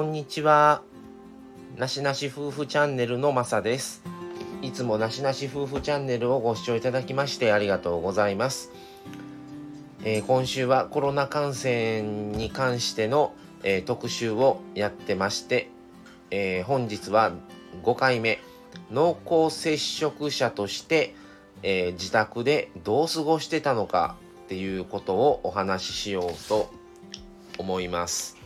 こんにちは。なしなし夫婦チャンネルのまさです。いつもなしなし夫婦チャンネルをご視聴いただきましてありがとうございます。えー、今週はコロナ感染に関しての、えー、特集をやってまして、えー、本日は5回目濃厚接触者として、え自宅でどう過ごしてたのかっていうことをお話ししようと思います。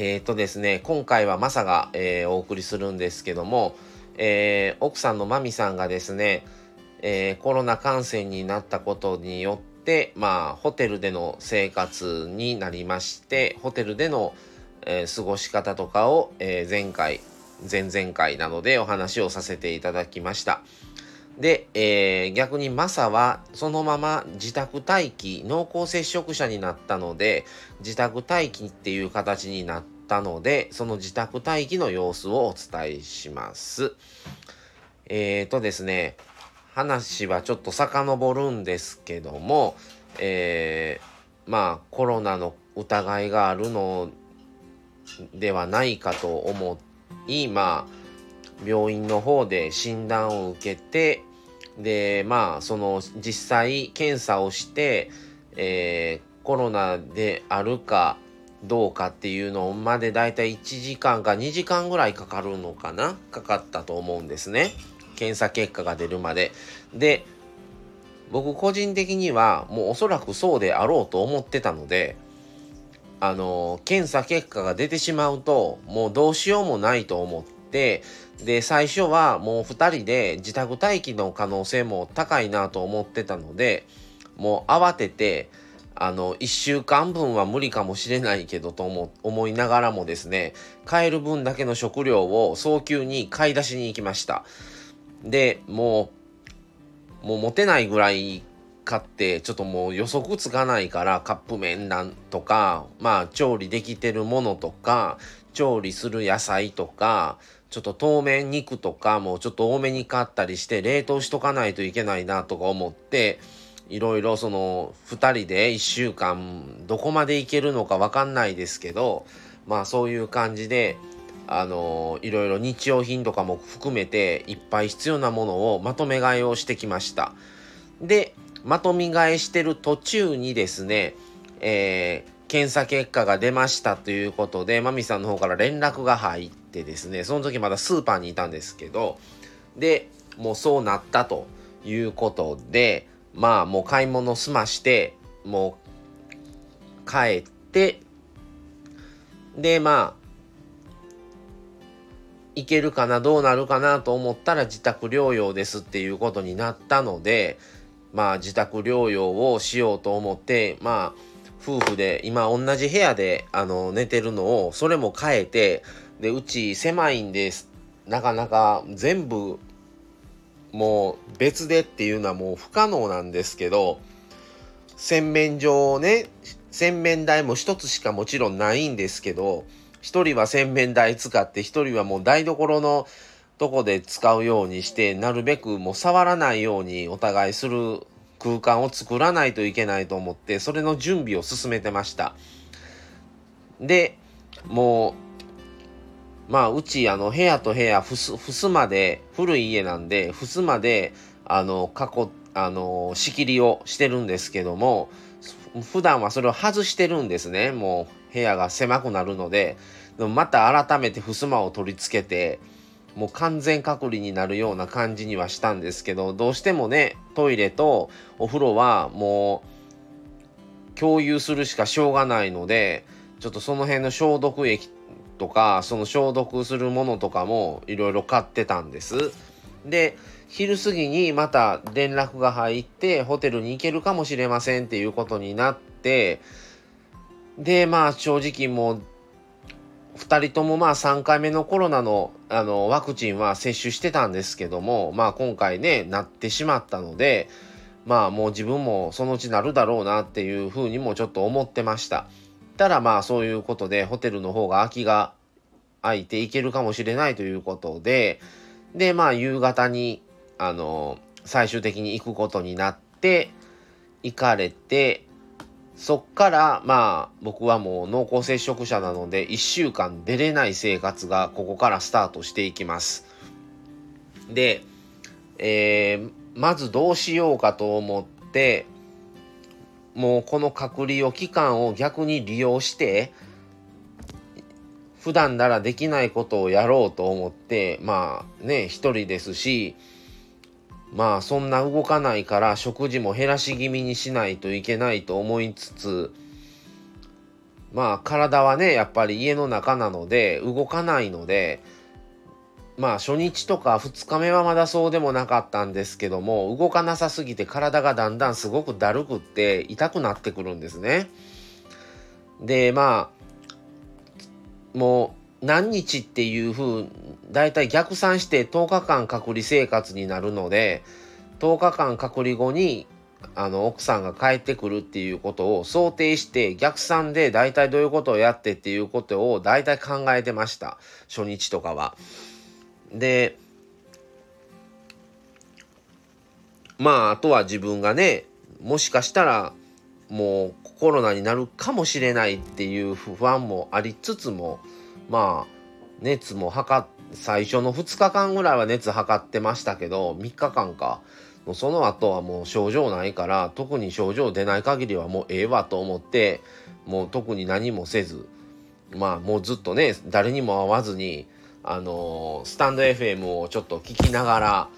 えっ、ー、とですね、今回はマサが、えー、お送りするんですけども、えー、奥さんのマミさんがですね、えコロナ感染になったことによって、まあ、ホテルでの生活になりまして、ホテルでの、え過ごし方とかを、え前回、前々回などでお話をさせていただきました。で、えー、逆にマサはそのまま自宅待機、濃厚接触者になったので、自宅待機っていう形になったので、その自宅待機の様子をお伝えします。えーとですね、話はちょっと遡るんですけども、えー、まあコロナの疑いがあるのではないかと思い、まあ病院の方で診断を受けて、でまあその実際検査をして、えー、コロナであるかどうかっていうのまでだいたい1時間か2時間ぐらいかかるのかなかかったと思うんですね。検査結果が出るまで。で僕個人的にはもうおそらくそうであろうと思ってたのであの検査結果が出てしまうともうどうしようもないと思ってで、最初はもう2人で自宅待機の可能性も高いなと思ってたので、もう慌てて、あの、1週間分は無理かもしれないけどと思思いながらもですね、買える分だけの食料を早急に買い出しに行きました。で、もう、もう持てないぐらい買って、ちょっともう予測つかないからカップ麺なんとか、まあ調理できてるものとか、調理する野菜とか、ちょっと当面肉とかもちょっと多めに買ったりして冷凍しとかないといけないなとか思っていろいろその2人で1週間どこまでいけるのか分かんないですけどまあそういう感じであのいろいろ日用品とかも含めていっぱい必要なものをまとめ買いをしてきました。でまとめ買いしてる途中にですねえー検査結果が出ましたということで、マミさんの方から連絡が入ってですね、その時まだスーパーにいたんですけど、で、もうそうなったということで、まあもう買い物済まして、もう帰って、で、まあ、いけるかな、どうなるかなと思ったら自宅療養ですっていうことになったので、まあ自宅療養をしようと思って、まあ、夫婦で今同じ部屋であの寝てるのをそれも変えてでうち狭いんです。なかなか全部もう別でっていうのはもう不可能なんですけど洗面所をね洗面台も一つしかもちろんないんですけど一人は洗面台使って一人はもう台所のとこで使うようにしてなるべくもう触らないようにお互いする空間を作らないといけないと思ってそれの準備を進めてました。でもうまあうちあの部屋と部屋ふす襖で古い家なんで襖であの囲あの仕切りをしてるんですけども普段はそれを外してるんですね。もう部屋が狭くなるのでまた改めて襖を取り付けてもう完全隔離になるような感じにはしたんですけどどうしてもねトイレとお風呂はもう共有するしかしょうがないのでちょっとその辺の消毒液とかその消毒するものとかもいろいろ買ってたんです。で昼過ぎにまた連絡が入ってホテルに行けるかもしれませんっていうことになってでまあ正直もう2人ともまあ3回目のコロナのあのワクチンは接種してたんですけども、まあ今回ね、なってしまったので、まあもう自分もそのうちなるだろうなっていうふうにもちょっと思ってました。ただまあそういうことでホテルの方が空きが空いていけるかもしれないということで、でまあ夕方にあの最終的に行くことになって行かれてそっからまあ僕はもう濃厚接触者なので1週間出れない生活がここからスタートしていきます。で、えー、まずどうしようかと思ってもうこの隔離を期間を逆に利用して普段ならできないことをやろうと思ってまあね一人ですしまあそんな動かないから食事も減らし気味にしないといけないと思いつつまあ体はねやっぱり家の中なので動かないのでまあ初日とか2日目はまだそうでもなかったんですけども動かなさすぎて体がだんだんすごくだるくって痛くなってくるんですね。でまあもう何日っていうふうだいたい逆算して10日間隔離生活になるので10日間隔離後にあの奥さんが帰ってくるっていうことを想定して逆算で大体どういうことをやってっていうことを大体考えてました初日とかは。でまああとは自分がねもしかしたらもうコロナになるかもしれないっていう不安もありつつもまあ熱も測っ最初の2日間ぐらいは熱測ってましたけど3日間か。その後はもう症状ないから特に症状出ない限りはもうええわと思ってもう特に何もせずまあもうずっとね誰にも会わずにあのー、スタンド FM をちょっと聞きながら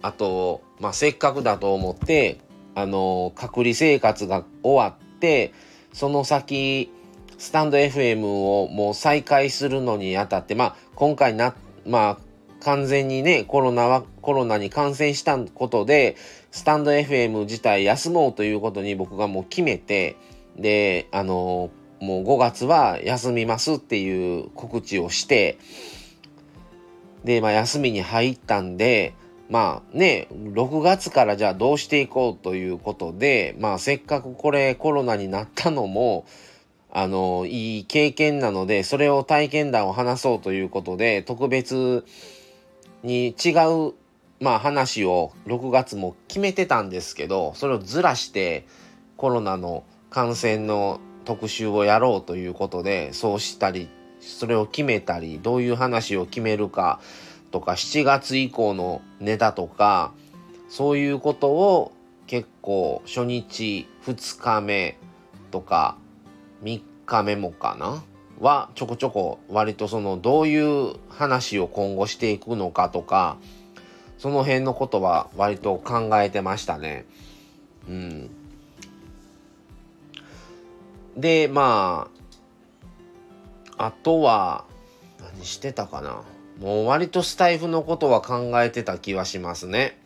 あとまあせっかくだと思ってあのー、隔離生活が終わってその先スタンド FM をもう再開するのにあたってまあ今回なまあ完全にねコロナはコロナに感染したことでスタンド FM 自体休もうということに僕がもう決めてであのもう5月は休みますっていう告知をしてでまあ休みに入ったんでまあね、6月からじゃあどうしていこうということで、まあせっかくこれコロナになったのも、あの、いい経験なので、それを体験談を話そうということで、特別に違う、まあ話を6月も決めてたんですけど、それをずらしてコロナの感染の特集をやろうということで、そうしたり、それを決めたり、どういう話を決めるか、とか7月以降のネタとかそういうことを結構初日2日目とか3日目もかな？はちょこちょこ割とそのどういう話を今後していくのかとかその辺のことは割と考えてましたね。うん。でまああとは何してたかな？もう割とスタイフのことは考えてた気はしますね。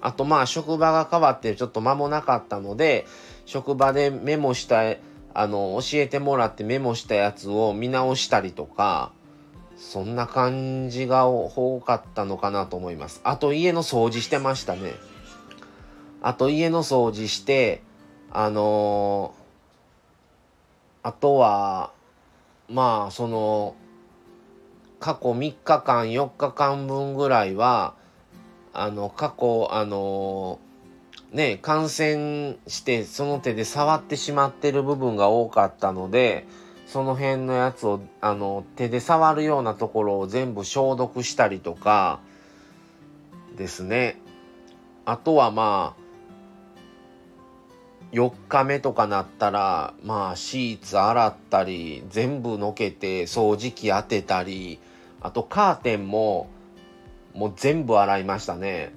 あとまあ職場が変わってちょっと間もなかったので職場でメモしたあの教えてもらってメモしたやつを見直したりとかそんな感じが多かったのかなと思います。あと家の掃除してましたね。あと家の掃除してあのー、あとはまあその過去3日間4日間分ぐらいはあの過去あのね感染してその手で触ってしまってる部分が多かったのでその辺のやつをあの手で触るようなところを全部消毒したりとかですね。あとはまあ4日目とかなったらまあシーツ洗ったり全部のけて掃除機当てたりあとカーテンももう全部洗いましたね。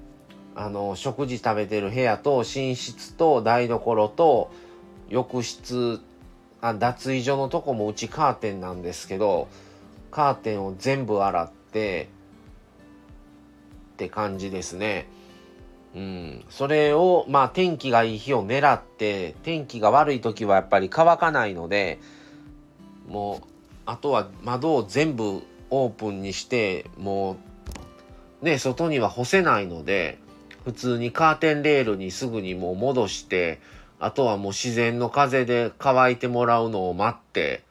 あの食事食べてる部屋と寝室と台所と浴室あ脱衣所のとこもうちカーテンなんですけどカーテンを全部洗ってって感じですね。うん、それをまあ天気がいい日を狙って天気が悪い時はやっぱり乾かないのでもうあとは窓を全部オープンにしてもうね外には干せないので普通にカーテンレールにすぐにもう戻してあとはもう自然の風で乾いてもらうのを待って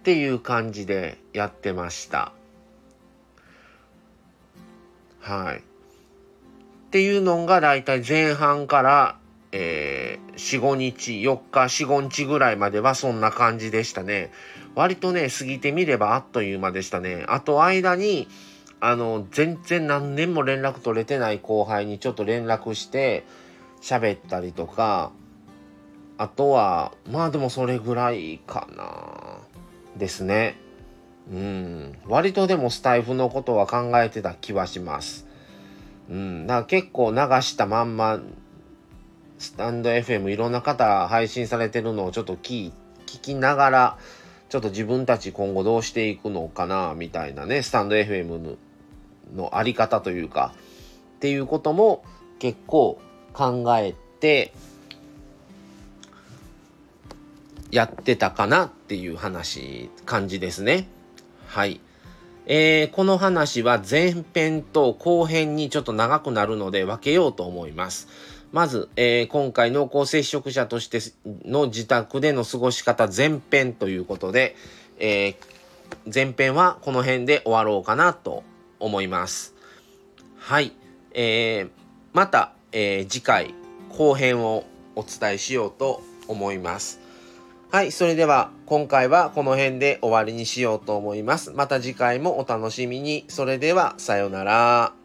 っていう感じでやってましたはいっていうのがだいたい前半からえー、4、5日、4日、4、5日ぐらいまではそんな感じでしたね。割とね、過ぎてみればあっという間でしたね。あと間に、あの、全然何年も連絡取れてない後輩にちょっと連絡して喋ったりとか、あとは、まあでもそれぐらいかな。ですね。うん。割とでもスタイフのことは考えてた気はします。うん。だから結構流したまんま、スタンド FM いろんな方配信されてるのをちょっと聞聞きながら、ちょっと自分たち今後どうしていくのかな、みたいなね、スタンド FM のあり方というか、っていうことも結構考えて、やってたかなっていう話、感じですね。はい。えー、この話は前編と後編にちょっと長くなるので分けようと思います。まず、えー、今回濃厚接触者としての自宅での過ごし方前編ということで、えー、前編はこの辺で終わろうかなと思います。はい。えー、また、えー、次回後編をお伝えしようと思います。はい、それでは今回はこの辺で終わりにしようと思います。また次回もお楽しみに。それではさようなら。